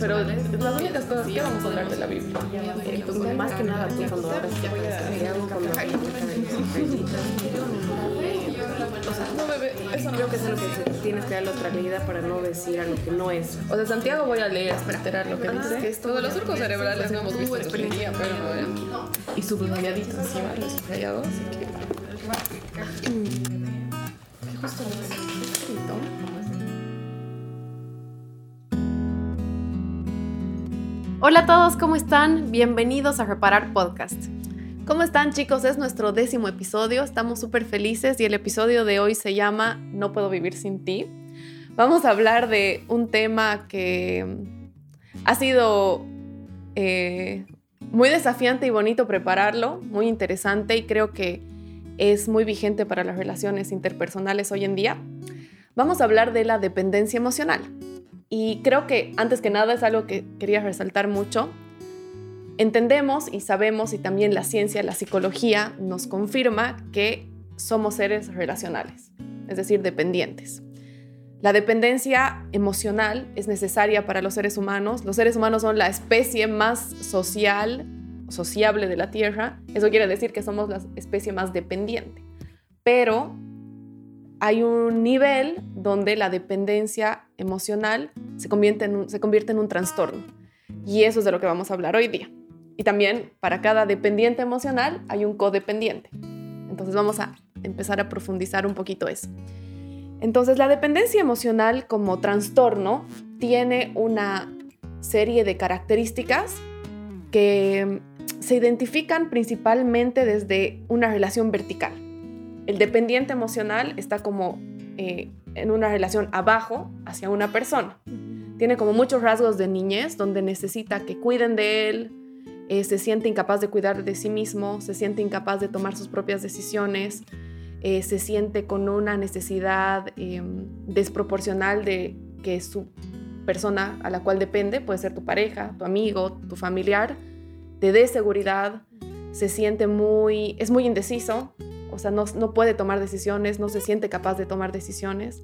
pero las únicas cosas que vamos a hablar de la Biblia. Pues, más que nada, tú cuando ahora Santiago, cuando o sea, no, bebé, eso no creo que es lo que tienes que dar la otra leída para no decir algo que no es. O sea, Santiago voy a leer, esperar lo que dice. Que esto de los surcos cerebrales no hemos visto experiencia, pero eh, y subrayadito encima, lo subrayado, así que. Justo Hola a todos, ¿cómo están? Bienvenidos a Reparar Podcast. ¿Cómo están chicos? Es nuestro décimo episodio, estamos súper felices y el episodio de hoy se llama No puedo vivir sin ti. Vamos a hablar de un tema que ha sido eh, muy desafiante y bonito prepararlo, muy interesante y creo que es muy vigente para las relaciones interpersonales hoy en día. Vamos a hablar de la dependencia emocional. Y creo que antes que nada es algo que quería resaltar mucho. Entendemos y sabemos y también la ciencia, la psicología nos confirma que somos seres relacionales, es decir, dependientes. La dependencia emocional es necesaria para los seres humanos. Los seres humanos son la especie más social, sociable de la Tierra. Eso quiere decir que somos la especie más dependiente. Pero hay un nivel donde la dependencia emocional se convierte, en un, se convierte en un trastorno. Y eso es de lo que vamos a hablar hoy día. Y también para cada dependiente emocional hay un codependiente. Entonces vamos a empezar a profundizar un poquito eso. Entonces la dependencia emocional como trastorno tiene una serie de características que se identifican principalmente desde una relación vertical. El dependiente emocional está como eh, en una relación abajo hacia una persona. Tiene como muchos rasgos de niñez donde necesita que cuiden de él, eh, se siente incapaz de cuidar de sí mismo, se siente incapaz de tomar sus propias decisiones, eh, se siente con una necesidad em, desproporcional de que su persona a la cual depende, puede ser tu pareja, tu amigo, tu familiar, te dé seguridad, se siente muy, es muy indeciso, o sea, no, puede tomar decisiones, no se siente capaz de tomar decisiones.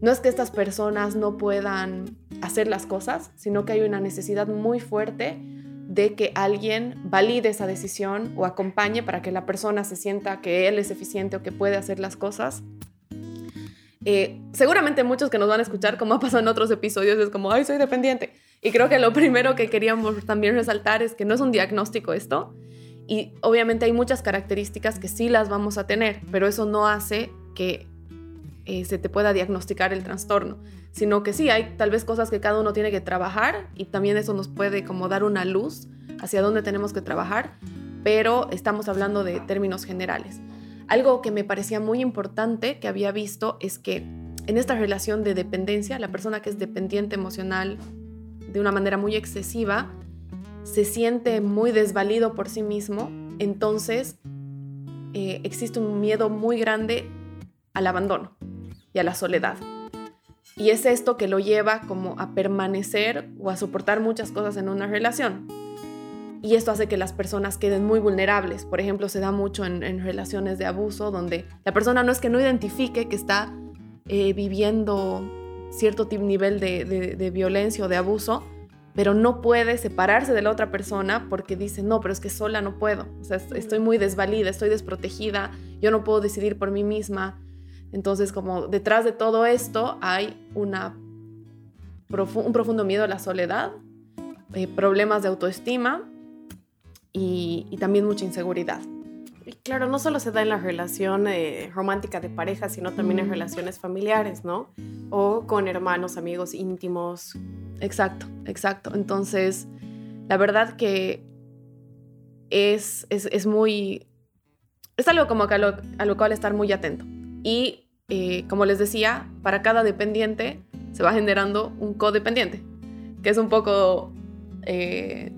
No es que estas personas no puedan hacer las cosas, sino que hay una necesidad muy fuerte de que alguien valide esa decisión o acompañe para que la persona se sienta que él es eficiente o que puede hacer las cosas. Eh, seguramente muchos que nos van a escuchar, como ha pasado en otros episodios, es como, ay, soy dependiente. Y creo que lo primero que queríamos también resaltar es que no es un diagnóstico esto, y obviamente hay muchas características que sí las vamos a tener, pero eso no hace que eh, se te pueda diagnosticar el trastorno, sino que sí, hay tal vez cosas que cada uno tiene que trabajar y también eso nos puede como dar una luz hacia dónde tenemos que trabajar, pero estamos hablando de términos generales. Algo que me parecía muy importante que había visto es que en esta relación de dependencia, la persona que es dependiente emocional de una manera muy excesiva, se siente muy desvalido por sí mismo, entonces eh, existe un miedo muy grande al abandono y a la soledad. Y es esto que lo lleva como a permanecer o a soportar muchas cosas en una relación. Y esto hace que las personas queden muy vulnerables. Por ejemplo, se da mucho en, relaciones de abuso, donde la persona no es que no identifique que está eh, viviendo cierto nivel de, de violencia o de abuso, pero no puede separarse de la otra persona porque dice, no, pero es que sola no puedo, o sea, estoy muy desvalida, estoy desprotegida, yo no puedo decidir por mí misma. Entonces, como detrás de todo esto hay una, un profundo miedo a la soledad, eh, problemas de autoestima y, también mucha inseguridad. Y claro, no solo se da en la relación eh, romántica de pareja, sino también en relaciones familiares, ¿no? O con hermanos, amigos íntimos, Exacto, exacto. Entonces, la verdad que es, es, muy... Es algo como que a lo, cual estar muy atento. Y eh, como les decía, para cada dependiente se va generando un codependiente, que es un poco eh,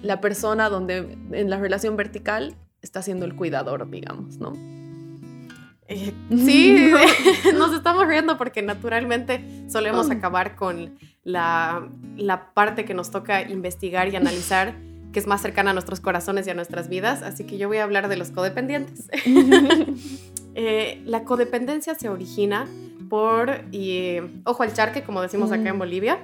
la persona donde en la relación vertical está siendo el cuidador, digamos, ¿no? Eh, sí, nos estamos riendo porque naturalmente solemos mm. acabar con la, parte que nos toca investigar y analizar, que es más cercana a nuestros corazones y a nuestras vidas. Así que yo voy a hablar de los codependientes. Eh, la codependencia se origina por, y, ojo al charque, como decimos acá en mm. Bolivia,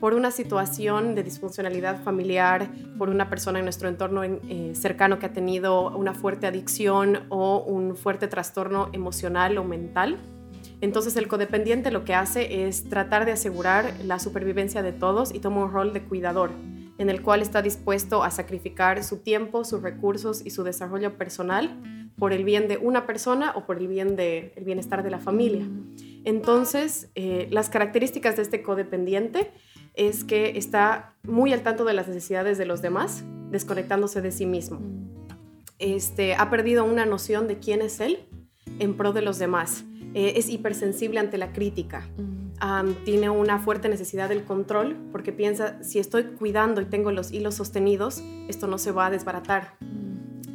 por una situación de disfuncionalidad familiar, por una persona en nuestro entorno eh, cercano que ha tenido una fuerte adicción o un fuerte trastorno emocional o mental. Entonces el codependiente lo que hace es tratar de asegurar la supervivencia de todos y toma un rol de cuidador, en el cual está dispuesto a sacrificar su tiempo, sus recursos y su desarrollo personal por el bien de una persona o por el bien de, el bienestar de la familia. Entonces, eh, las características de este codependiente es que está muy al tanto de las necesidades de los demás, desconectándose de sí mismo. Este, ha perdido una noción de quién es él en pro de los demás. Eh, es hipersensible ante la crítica. tiene una fuerte necesidad del control porque piensa, si estoy cuidando y tengo los hilos sostenidos, esto no se va a desbaratar.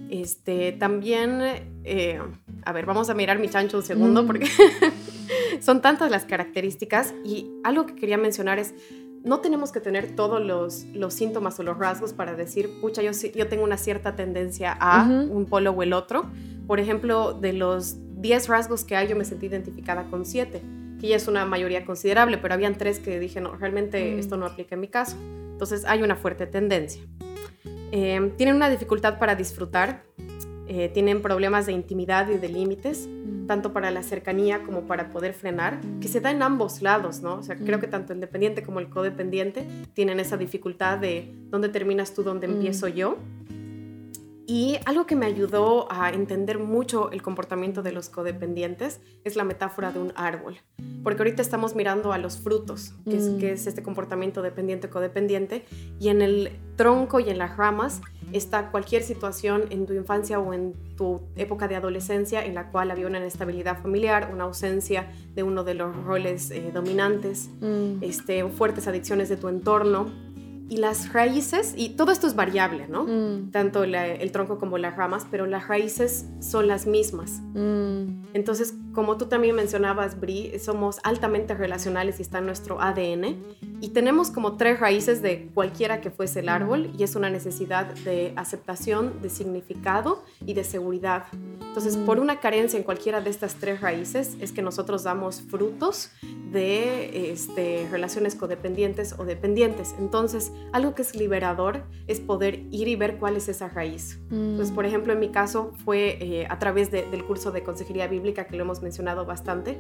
Este, también, eh, a ver, vamos a mirar mi chancho un segundo porque son tantas las características y algo que quería mencionar es, no tenemos que tener todos los, los síntomas o los rasgos para decir, pucha, yo, yo tengo una cierta tendencia a un polo o el otro. Por ejemplo, de los 10 rasgos que hay, yo me sentí identificada con 7, que ya es una mayoría considerable, pero habían tres que dije, no, realmente mm. esto no aplica en mi caso. Entonces hay una fuerte tendencia. Eh, tienen una dificultad para disfrutar, eh, tienen problemas de intimidad y de límites, mm. tanto para la cercanía como para poder frenar, que se da en ambos lados, ¿no? O sea, creo mm. que tanto el dependiente como el codependiente tienen esa dificultad de dónde terminas tú, dónde empiezo yo. Y algo que me ayudó a entender mucho el comportamiento de los codependientes es la metáfora de un árbol. Porque ahorita estamos mirando a los frutos, que, es, que es, este comportamiento dependiente-codependiente, y en el tronco y en las ramas está cualquier situación en tu infancia o en tu época de adolescencia en la cual había una inestabilidad familiar, una ausencia de uno de los roles eh, dominantes, mm. este, fuertes adicciones de tu entorno y las raíces, y todo esto es variable, ¿no? Mm. Tanto el tronco como las ramas, pero las raíces son las mismas. Mm. Entonces, como tú también mencionabas, Bri, somos altamente relacionales y está en nuestro ADN. Y tenemos como tres raíces de cualquiera que fuese el árbol, y es una necesidad de aceptación, de significado y de seguridad. Entonces, por mm. una carencia en cualquiera de estas tres raíces, es que nosotros damos frutos de este, relaciones codependientes o dependientes. Entonces, algo que es liberador es poder ir y ver cuál es esa raíz. Pues, por ejemplo, en mi caso fue eh, a través del curso de consejería bíblica, que lo hemos mencionado bastante,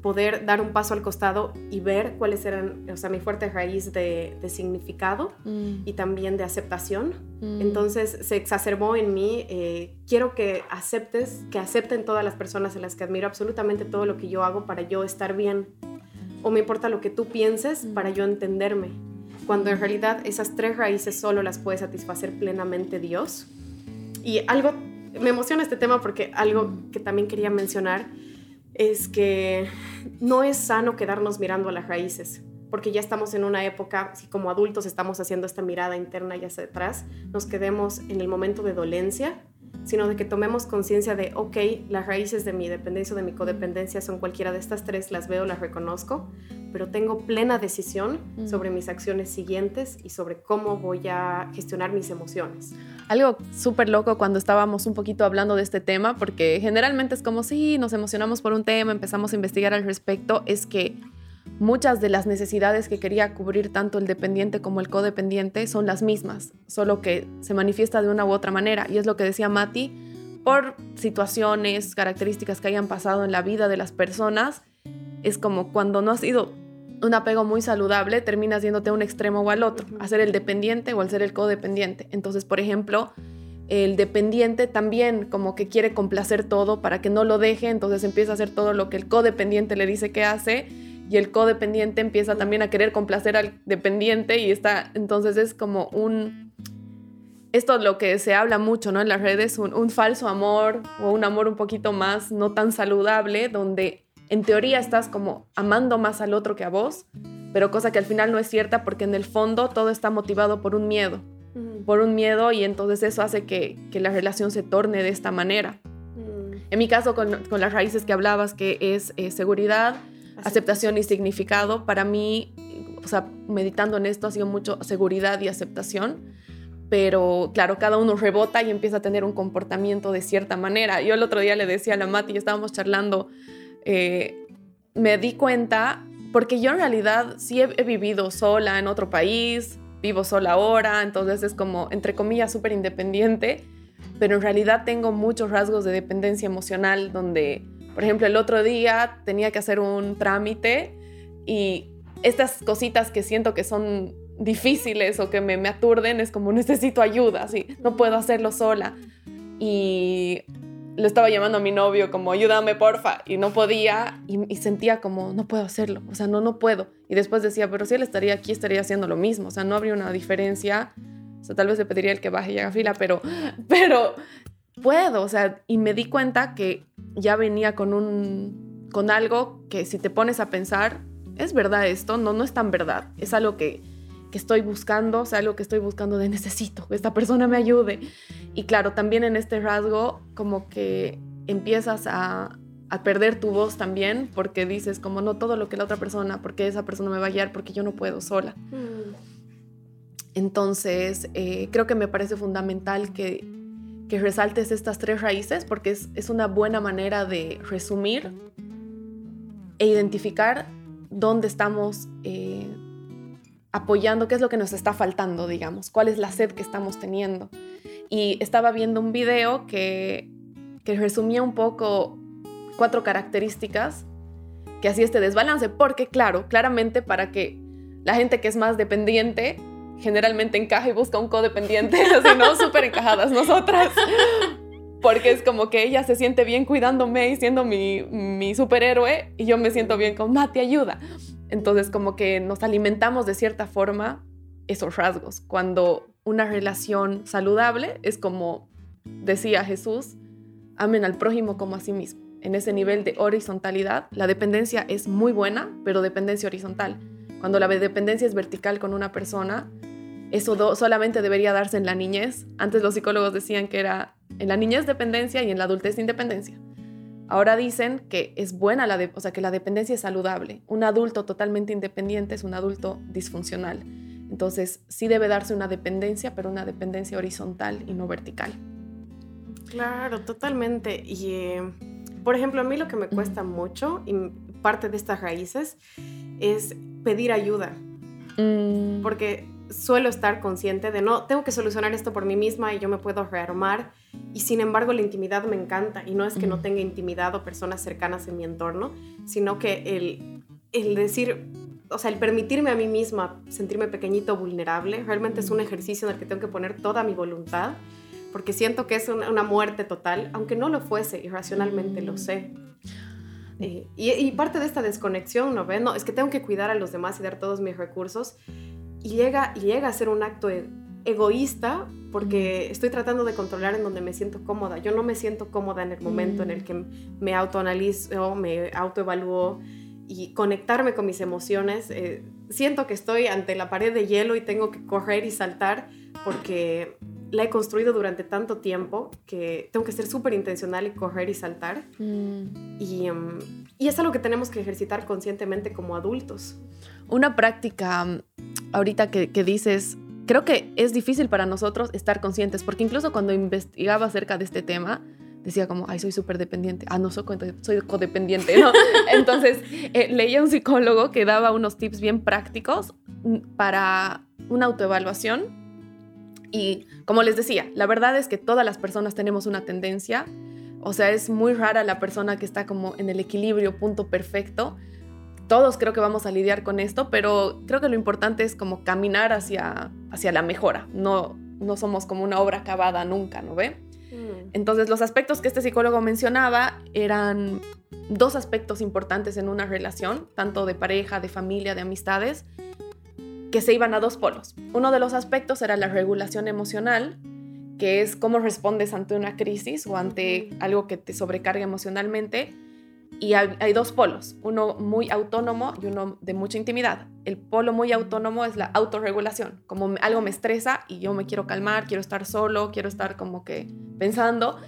poder dar un paso al costado y ver cuáles eran, o sea, mi fuerte raíz de, significado mm. y también de aceptación. Mm. Entonces se exacerbó en mí, eh, quiero que aceptes, que acepten todas las personas en las que admiro absolutamente todo lo que yo hago para yo estar bien. O me importa lo que tú pienses para yo entenderme cuando en realidad esas tres raíces solo las puede satisfacer plenamente Dios. Y algo, me emociona este tema porque algo que también quería mencionar es que no es sano quedarnos mirando a las raíces, porque ya estamos en una época, si como adultos estamos haciendo esta mirada interna y hacia atrás, nos quedemos en el momento de dolencia sino de que tomemos conciencia de, ok, las raíces de mi dependencia o de mi codependencia son cualquiera de estas tres, las veo, las reconozco, pero tengo plena decisión sobre mis acciones siguientes y sobre cómo voy a gestionar mis emociones. Algo súper loco cuando estábamos un poquito hablando de este tema, porque generalmente es como si nos emocionamos por un tema, empezamos a investigar al respecto, es que muchas de las necesidades que quería cubrir tanto el dependiente como el codependiente son las mismas, solo que se manifiesta de una u otra manera. Y es lo que decía Mati, por situaciones, características que hayan pasado en la vida de las personas, es como cuando no ha sido un apego muy saludable, terminas yéndote a un extremo o al otro, a ser el dependiente o al ser el codependiente. Entonces, por ejemplo, el dependiente también como que quiere complacer todo para que no lo deje, entonces empieza a hacer todo lo que el codependiente le dice que hace y el codependiente empieza también a querer complacer al dependiente y está, entonces es como un, esto es lo que se habla mucho ¿no? en las redes, un, un falso amor o un amor un poquito más no tan saludable, donde en teoría estás como amando más al otro que a vos, pero cosa que al final no es cierta porque en el fondo todo está motivado por un miedo, por un miedo y entonces eso hace que, que la relación se torne de esta manera. En mi caso, con, con, las raíces que hablabas, que es eh, seguridad, aceptación y significado. Para mí, o sea, meditando en esto ha sido mucho seguridad y aceptación, pero claro, cada uno rebota y empieza a tener un comportamiento de cierta manera. Yo el otro día le decía a la Mati, estábamos charlando, eh, me di cuenta porque yo en realidad sí he, he vivido sola en otro país, vivo sola ahora, entonces es como, entre comillas, súper independiente, pero en realidad tengo muchos rasgos de dependencia emocional donde, por ejemplo, el otro día tenía que hacer un trámite y estas cositas que siento que son difíciles o que me, me aturden es como necesito ayuda, así, no puedo hacerlo sola. Y le estaba llamando a mi novio como ayúdame porfa y no podía y, sentía como no puedo hacerlo, o sea, no, no puedo. Y después decía, pero si él estaría aquí estaría haciendo lo mismo, o sea, no habría una diferencia, o sea, tal vez le pediría el que baje y haga fila, pero, pero puedo, o sea, y me di cuenta que ya venía con un, con algo que si te pones a pensar, ¿es verdad esto? No, no es tan verdad, es algo que que estoy buscando, o sea, algo que estoy buscando de necesito, que esta persona me ayude. Y claro, también en este rasgo como que empiezas a, a, perder tu voz también porque dices como no todo lo que la otra persona, porque esa persona me va a guiar, porque yo no puedo sola. Mm. Entonces, eh, creo que me parece fundamental que, que resaltes estas tres raíces porque es, es una buena manera de resumir e identificar dónde estamos. Eh, apoyando qué es lo que nos está faltando, digamos, cuál es la sed que estamos teniendo. Y estaba viendo un video que, que resumía un poco cuatro características que hacía este desbalance, porque claro, claramente para que la gente que es más dependiente generalmente encaja y busca un codependiente, así no, súper encajadas nosotras, porque es como que ella se siente bien cuidándome y siendo mi, mi superhéroe y yo me siento bien con, Mati, ayuda. Entonces como que nos alimentamos de cierta forma esos rasgos. Cuando una relación saludable es como decía Jesús, amen al prójimo como a sí mismo. En ese nivel de horizontalidad, la dependencia es muy buena, pero dependencia horizontal. Cuando la dependencia es vertical con una persona, eso solamente debería darse en la niñez. Antes los psicólogos decían que era en la niñez dependencia y en la adultez independencia. Ahora dicen que es buena la, o sea, que la dependencia es saludable. Un adulto totalmente independiente es un adulto disfuncional. Entonces, sí debe darse una dependencia, pero una dependencia horizontal y no vertical. Claro, totalmente. Y, eh, por ejemplo, a mí lo que me cuesta mucho, y parte de estas raíces, es pedir ayuda. Mm. Porque suelo estar consciente de, no, tengo que solucionar esto por mí misma y yo me puedo rearmar y sin embargo la intimidad me encanta y no es que no tenga intimidad o personas cercanas en mi entorno, sino que el, el decir, o sea, el permitirme a mí misma sentirme pequeñito, vulnerable, realmente es un ejercicio en el que tengo que poner toda mi voluntad, porque siento que es una, muerte total, aunque no lo fuese, irracionalmente lo sé. Eh, y, y, parte de esta desconexión, ¿no ven? No, es que tengo que cuidar a los demás y dar todos mis recursos. Y llega, y llega a ser un acto e, egoísta porque estoy tratando de controlar en donde me siento cómoda. Yo no me siento cómoda en el momento en el mm. que me autoanalizo, me autoevalúo y conectarme con mis emociones. Eh, siento que estoy ante la pared de hielo y tengo que correr y saltar porque la he construido durante tanto tiempo que tengo que ser súper intencional y correr y saltar. Mm. Y, em, y es algo que tenemos que ejercitar conscientemente como adultos. Una práctica ahorita que, que dices creo que es difícil para nosotros estar conscientes, porque incluso cuando investigaba acerca de este tema, decía como, ay, soy súper dependiente. Ah, no, soy, soy codependiente, ¿no? Entonces, eh, leía un psicólogo que daba unos tips bien prácticos mm, para una autoevaluación. Y como les decía, la verdad es que todas las personas tenemos una tendencia. O sea, es muy rara la persona que está como en el equilibrio, punto perfecto todos creo que vamos a lidiar con esto, pero creo que lo importante es como caminar hacia, hacia la mejora. No, no somos como una obra acabada nunca, ¿no ve? Mm. Entonces los aspectos que este psicólogo mencionaba eran dos aspectos importantes en una relación, tanto de pareja, de familia, de amistades, que se iban a dos polos. Uno de los aspectos era la regulación emocional, que es cómo respondes ante una crisis o ante algo que te sobrecarga emocionalmente y hay, dos polos, uno muy autónomo y uno de mucha intimidad. El polo muy autónomo es la autorregulación, como algo me estresa y yo me quiero calmar, quiero estar solo, quiero estar como que pensando.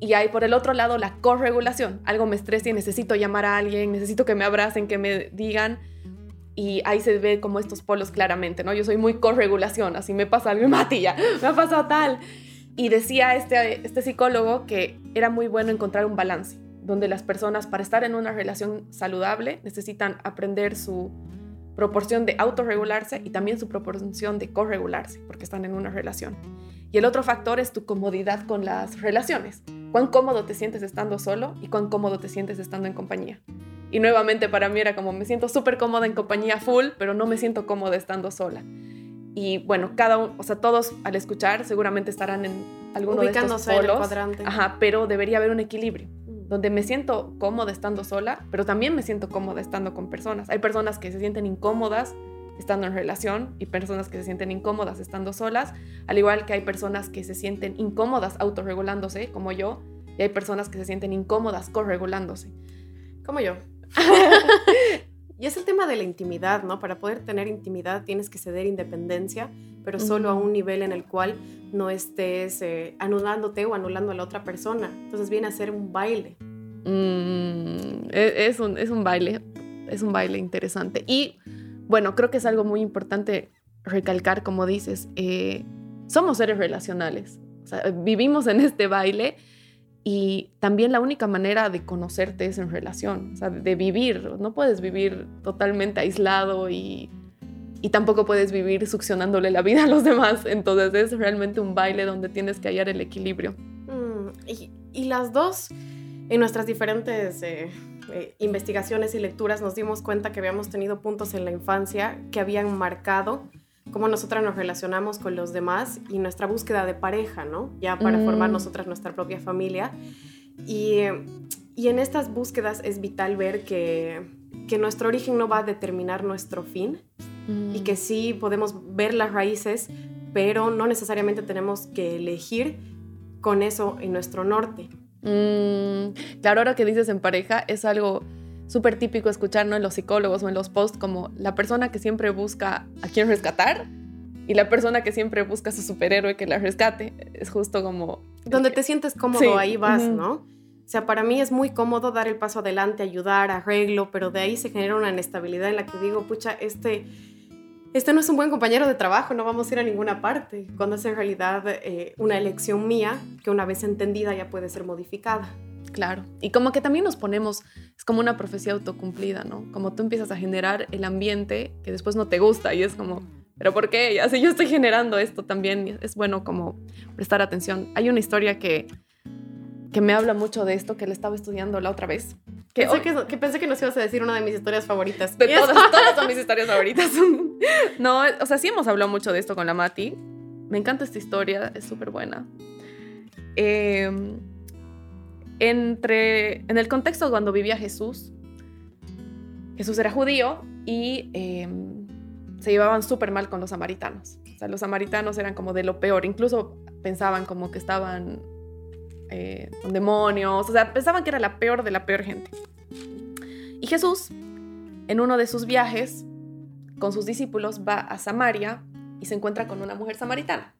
Y hay por el otro lado la corregulación, algo me estresa y necesito llamar a alguien, necesito que me abracen, que me digan. Y ahí se ve como estos polos claramente, ¿no? Yo soy muy corregulación, así me pasa algo, matilla, me ha pasado tal. Y decía este, este psicólogo que era muy bueno encontrar un balance donde las personas para estar en una relación saludable necesitan aprender su proporción de autorregularse y también su proporción de corregularse, porque están en una relación. Y el otro factor es tu comodidad con las relaciones. Cuán cómodo te sientes estando solo y cuán cómodo te sientes estando en compañía. Y nuevamente para mí era como me siento súper cómoda en compañía full, pero no me siento cómoda estando sola. Y bueno, cada uno, o sea, todos al escuchar seguramente estarán en alguno de estos polos. cuadrante. Ajá, pero debería haber un equilibrio. Donde me siento cómoda estando sola, pero también me siento cómoda estando con personas. Hay personas que se sienten incómodas estando en relación y personas que se sienten incómodas estando solas, al igual que hay personas que se sienten incómodas autorregulándose, como yo, y hay personas que se sienten incómodas corregulándose. Como yo. y es el tema de la intimidad, ¿no? Para poder tener intimidad tienes que ceder independencia, pero solo a un nivel en el cual no estés eh, anulándote o anulando a la otra persona. Entonces viene a ser un baile. Mm, e, es, un, es un baile, es un baile interesante. Y bueno, creo que es algo muy importante recalcar, como dices, eh, somos seres relacionales. vivimos en este baile y también la única manera de conocerte es en relación, o sea, de vivir. No puedes vivir totalmente aislado y, y tampoco puedes vivir succionándole la vida a los demás. Entonces es realmente un baile donde tienes que hallar el equilibrio. Mm, y, las dos, en nuestras diferentes eh, eh, investigaciones y lecturas, nos dimos cuenta que habíamos tenido puntos en la infancia que habían marcado cómo nosotras nos relacionamos con los demás y nuestra búsqueda de pareja, ¿no? Ya para formar mm. nosotras nuestra propia familia. Y, y, en estas búsquedas es vital ver que, que, nuestro origen no va a determinar nuestro fin y que mm. sí podemos ver las raíces, pero no necesariamente tenemos que elegir con eso en nuestro norte. Mm, claro, ahora que dices en pareja, es algo súper típico escuchar ¿no? en los psicólogos o en los posts como la persona que siempre busca a quien rescatar y la persona que siempre busca a su superhéroe que la rescate. Es justo como... Donde te sientes cómodo, ahí vas, ¿no? O sea, para mí es muy cómodo dar el paso adelante, ayudar, arreglo, pero de ahí se genera una inestabilidad en la que digo, pucha, este, este no es un buen compañero de trabajo, no vamos a ir a ninguna parte, cuando es en realidad eh, una elección mía que una vez entendida ya puede ser modificada. Claro, y como que también nos ponemos, es como una profecía autocumplida, ¿no? Como tú empiezas a generar el ambiente que después no te gusta y es como, pero ¿por qué? Ya sé, yo estoy generando esto también, es bueno como prestar atención. Hay una historia que, que me habla mucho de esto, que le estaba estudiando la otra vez. Que, pensé, que, pensé que nos ibas a decir una de mis historias favoritas. De todas, todas son mis historias favoritas. no, o sea, sí hemos hablado mucho de esto con la Mati. Me encanta esta historia, es súper buena. Eh, entre, en el contexto cuando vivía Jesús, Jesús era judío y em, se llevaban súper mal con los samaritanos. O sea, los samaritanos eran como de lo peor, incluso pensaban como que estaban eh, con demonios, o sea, pensaban que era la peor de la peor gente. Y Jesús, en uno de sus viajes con sus discípulos, va a Samaria y se encuentra con una mujer samaritana.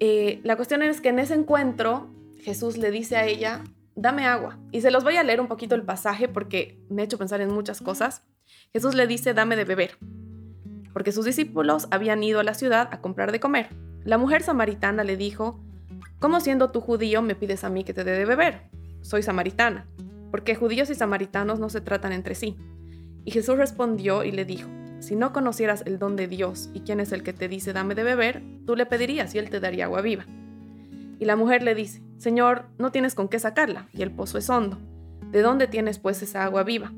Eh, la cuestión es que en ese encuentro Jesús le dice a ella, dame agua. Y se los voy a leer un poquito el pasaje porque me ha hecho pensar en muchas cosas. Jesús le dice, dame de beber, porque sus discípulos habían ido a la ciudad a comprar de comer. La mujer samaritana le dijo, ¿cómo siendo tú judío me pides a mí que te dé de beber? Soy samaritana, porque judíos y samaritanos no se tratan entre sí. Y Jesús respondió y le dijo, si no conocieras el don de Dios y quién es el que te dice dame de beber, tú le pedirías y él te daría agua viva. Y la mujer le dice, Señor, no tienes con qué sacarla, y el pozo es hondo. ¿De dónde tienes pues esa agua viva?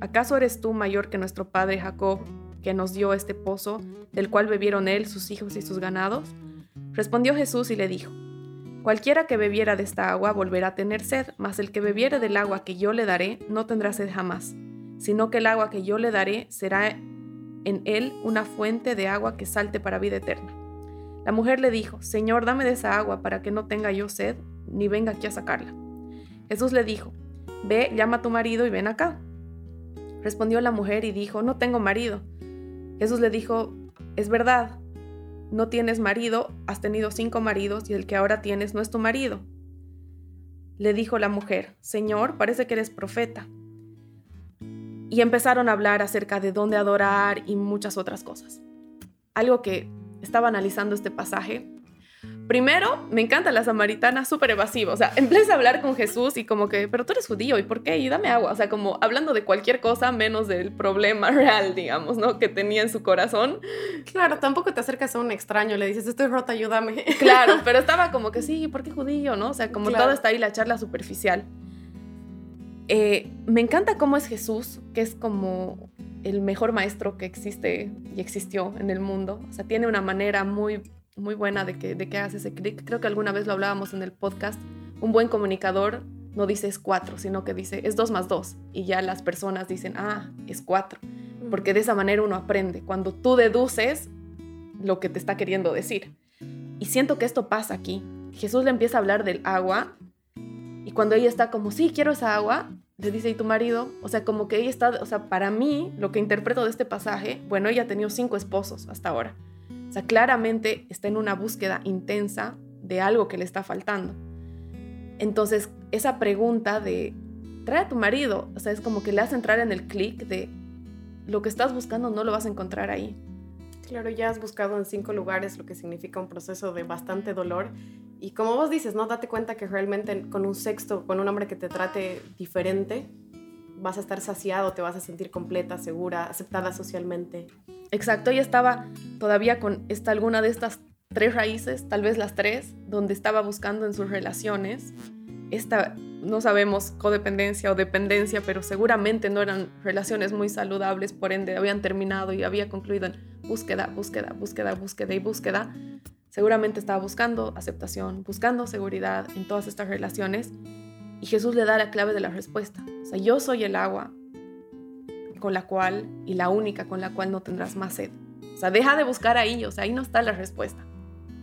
¿Acaso eres tú mayor que nuestro padre Jacob, que nos dio este pozo, del cual bebieron él, sus hijos y sus ganados? Respondió Jesús y le dijo, Cualquiera que bebiera de esta agua volverá a tener sed, mas el que bebiere del agua que yo le daré no tendrá sed jamás, sino que el agua que yo le daré será en él una fuente de agua que salte para vida eterna. La mujer le dijo, Señor, dame de esa agua para que no tenga yo sed, ni venga aquí a sacarla. Jesús le dijo, Ve, llama a tu marido y ven acá. Respondió la mujer y dijo, No tengo marido. Jesús le dijo, Es verdad, no tienes marido, has tenido cinco maridos y el que ahora tienes no es tu marido. Le dijo la mujer, Señor, parece que eres profeta. Y empezaron a hablar acerca de dónde adorar y muchas otras cosas. Algo que estaba analizando este pasaje, Primero, me encanta la samaritana súper evasiva. O sea, empieza a hablar con Jesús y como que, pero tú eres judío, ¿y por qué? Y dame agua. O sea, como hablando de cualquier cosa menos del problema real, digamos, ¿no? Que tenía en su corazón. Claro, tampoco te acercas a un extraño, le dices, estoy rota, ayúdame. Claro, pero estaba como que sí, ¿por qué judío, no? O sea, como todo está ahí la charla superficial. Eh, me encanta cómo es Jesús, que es como el mejor maestro que existe y existió en el mundo. O sea, tiene una manera muy muy buena de que, de que hagas ese clic. Creo que alguna vez lo hablábamos en el podcast. Un buen comunicador no dice es cuatro, sino que dice es dos más dos. Y ya las personas dicen, ah, es cuatro. Porque de esa manera uno aprende. Cuando tú deduces lo que te está queriendo decir. Y siento que esto pasa aquí. Jesús le empieza a hablar del agua. Y cuando ella está como, sí, quiero esa agua, le dice, ¿y tu marido? O sea, como que ella está, o sea, para mí, lo que interpreto de este pasaje, bueno, ella ha tenido cinco esposos hasta ahora sea, claramente está en una búsqueda intensa de algo que le está faltando. Entonces, esa pregunta de, trae a tu marido, o sea, es como que le hace entrar en el clic de, lo que estás buscando no lo vas a encontrar ahí. Claro, ya has buscado en cinco lugares lo que significa un proceso de bastante dolor. Y como vos dices, no date cuenta que realmente con un sexto, con un hombre que te trate diferente, vas a estar saciado, te vas a sentir completa, segura, aceptada socialmente. Exacto, ella estaba todavía con esta, alguna de estas tres raíces, tal vez las tres, donde estaba buscando en sus relaciones esta, no sabemos, codependencia o dependencia, pero seguramente no eran relaciones muy saludables, por ende habían terminado y había concluido en búsqueda, búsqueda, búsqueda, búsqueda y búsqueda. Seguramente estaba buscando aceptación, buscando seguridad en todas estas relaciones y Jesús le da la clave de la respuesta. O sea, yo soy el agua con la cual y la única con la cual no tendrás más sed. O sea, deja de buscar ahí, o sea, ahí no está la respuesta.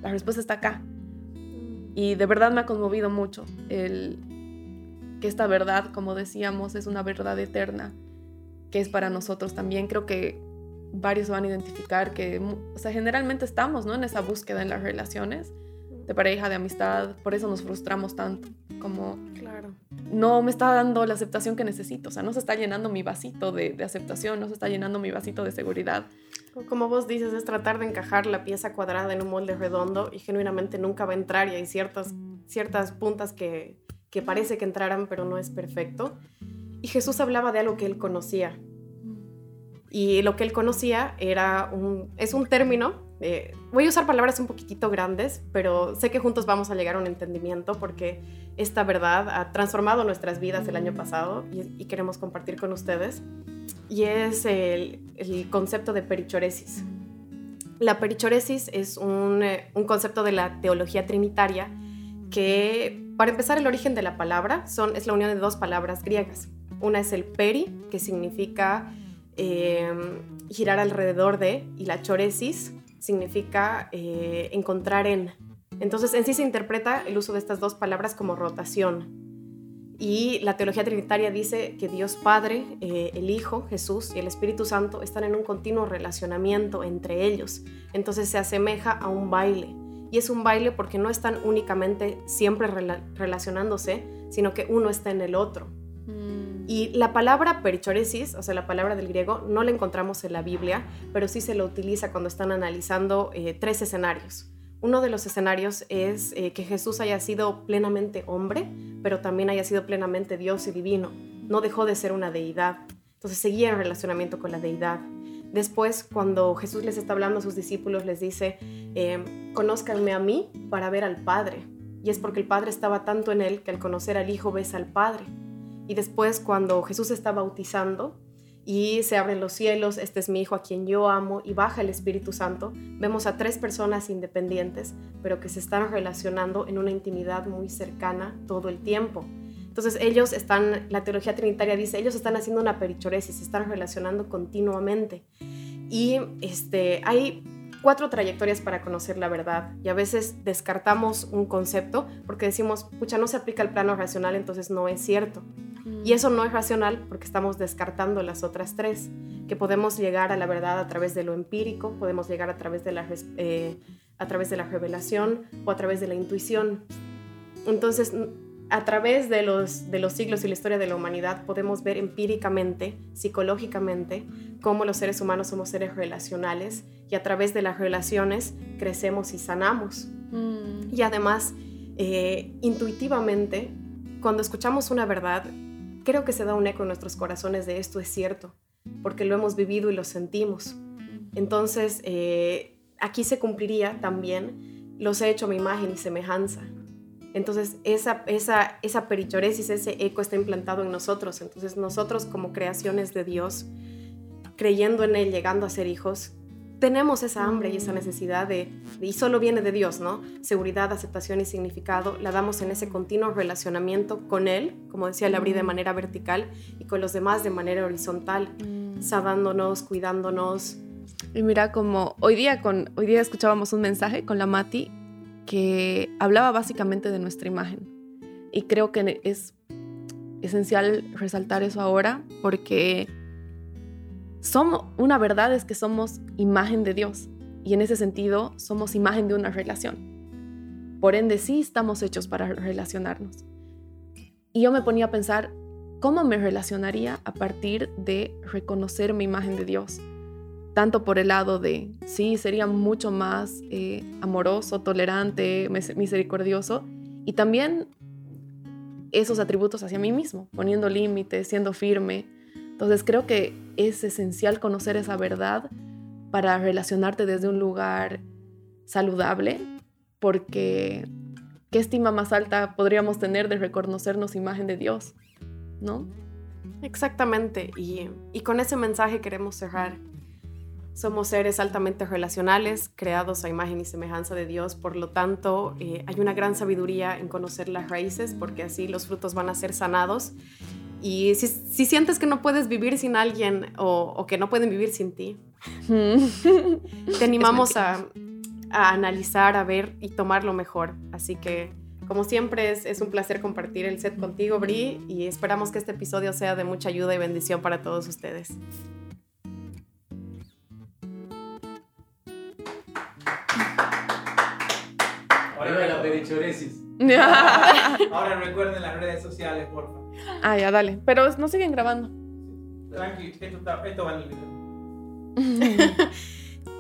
La respuesta está acá. Y de verdad me ha conmovido mucho el que esta verdad, como decíamos, es una verdad eterna, que es para nosotros también. Creo que varios van a identificar que, o sea, generalmente estamos, ¿no? En esa búsqueda en las relaciones de pareja, de amistad, por eso nos frustramos tanto, como claro. no me está dando la aceptación que necesito, o sea, no se está llenando mi vasito de, aceptación, no se está llenando mi vasito de seguridad. Como vos dices, es tratar de encajar la pieza cuadrada en un molde redondo y genuinamente nunca va a entrar y hay ciertas, ciertas puntas que, que parece que entraran, pero no es perfecto. Y Jesús hablaba de algo que él conocía. Y lo que él conocía era un, es un término eh, voy a usar palabras un poquitito grandes, pero sé que juntos vamos a llegar a un entendimiento porque esta verdad ha transformado nuestras vidas el año pasado y, queremos compartir con ustedes. Y es el, concepto de perichoresis. La perichoresis es un, eh, un, concepto de la teología trinitaria que, para empezar, el origen de la palabra son, es la unión de dos palabras griegas. Una es el peri, que significa eh, girar alrededor de, y la choresis, significa eh, encontrar en. Entonces, en sí se interpreta el uso de estas dos palabras como rotación. Y la teología trinitaria dice que Dios Padre, eh, el Hijo, Jesús y el Espíritu Santo están en un continuo relacionamiento entre ellos. Entonces se asemeja a un baile. Y es un baile porque no están únicamente siempre relacionándose, sino que uno está en el otro. Y la palabra perichoresis, o sea, la palabra del griego, no la encontramos en la Biblia, pero sí se lo utiliza cuando están analizando eh, tres escenarios. Uno de los escenarios es eh, que Jesús haya sido plenamente hombre, pero también haya sido plenamente Dios y divino. No dejó de ser una deidad. Entonces seguía en relacionamiento con la deidad. Después, cuando Jesús les está hablando a sus discípulos, les dice, eh, conózcanme a mí para ver al Padre. Y es porque el Padre estaba tanto en él que al conocer al Hijo ves al Padre. Y después cuando Jesús está bautizando y se abren los cielos, este es mi Hijo a quien yo amo y baja el Espíritu Santo, vemos a tres personas independientes, pero que se están relacionando en una intimidad muy cercana todo el tiempo. Entonces ellos están, la teología trinitaria dice, ellos están haciendo una perichoresis, se están relacionando continuamente. Y este, hay cuatro trayectorias para conocer la verdad y a veces descartamos un concepto porque decimos, pucha, no se aplica al plano racional, entonces no es cierto. Y eso no es racional porque estamos descartando las otras tres, que podemos llegar a la verdad a través de lo empírico, podemos llegar a través de la, eh, a través de la revelación o a través de la intuición. Entonces, a través de los, de los siglos y la historia de la humanidad podemos ver empíricamente, psicológicamente, cómo los seres humanos somos seres relacionales y a través de las relaciones crecemos y sanamos. Mm. Y además, eh, intuitivamente, cuando escuchamos una verdad, creo que se da un eco en nuestros corazones de esto es cierto, porque lo hemos vivido y lo sentimos. Entonces, eh, aquí se cumpliría también, los he hecho a mi imagen y semejanza. Entonces, esa, esa, esa perichoresis, ese eco está implantado en nosotros. Entonces, nosotros como creaciones de Dios, creyendo en Él, llegando a ser hijos, tenemos esa hambre y esa necesidad de, y solo viene de Dios, ¿no? Seguridad, aceptación y significado, la damos en ese continuo relacionamiento con Él, como decía, le abrí de manera vertical y con los demás de manera horizontal, mm. sabándonos, cuidándonos. Y mira, como hoy día, con, hoy día escuchábamos un mensaje con la Mati que hablaba básicamente de nuestra imagen. Y creo que es esencial resaltar eso ahora porque una verdad es que somos imagen de Dios y en ese sentido somos imagen de una relación. Por ende, sí estamos hechos para relacionarnos. Y yo me ponía a pensar, ¿cómo me relacionaría a partir de reconocer mi imagen de Dios? Tanto por el lado de, sí, sería mucho más eh, amoroso, tolerante, misericordioso, y también esos atributos hacia mí mismo, poniendo límites, siendo firme, entonces creo que es esencial conocer esa verdad para relacionarte desde un lugar saludable, porque ¿qué estima más alta podríamos tener de reconocernos imagen de Dios? ¿No? Exactamente, y, con ese mensaje queremos cerrar. Somos seres altamente relacionales, creados a imagen y semejanza de Dios, por lo tanto eh, hay una gran sabiduría en conocer las raíces, porque así los frutos van a ser sanados y si, sientes que no puedes vivir sin alguien o, que no pueden vivir sin ti, te animamos a, analizar, a ver y tomar lo mejor. Así que, como siempre, es, es un placer compartir el set contigo, Bri, y esperamos que este episodio sea de mucha ayuda y bendición para todos ustedes. Ahora la perichoresis. Ahora recuerden las redes sociales, por favor. Ah, ya, dale. Pero no siguen grabando. Tranqui, esto, va en el video.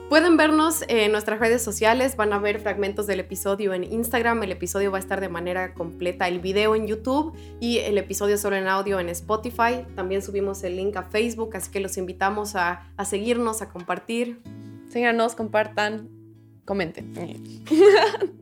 Pueden vernos en nuestras redes sociales, van a ver fragmentos del episodio en Instagram, el episodio va a estar de manera completa, el video en YouTube y el episodio solo en audio en Spotify. También subimos el link a Facebook, así que los invitamos a, a seguirnos, a compartir. Síganos, compartan, comenten.